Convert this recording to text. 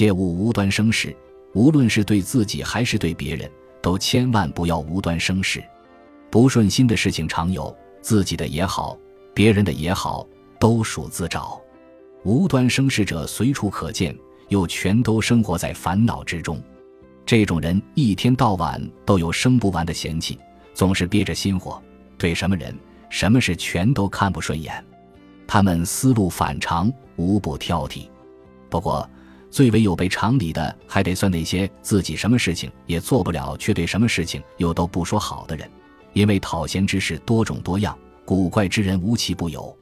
切勿无端生事，无论是对自己还是对别人，都千万不要无端生事。不顺心的事情常有，自己的也好，别人的也好，都属自找。无端生事者随处可见，又全都生活在烦恼之中。这种人一天到晚都有生不完的嫌弃，总是憋着心火，对什么人、什么事全都看不顺眼。他们思路反常，无不挑剔。不过，最为有悖常理的，还得算那些自己什么事情也做不了，却对什么事情又都不说好的人。因为讨嫌之事多种多样，古怪之人无奇不有。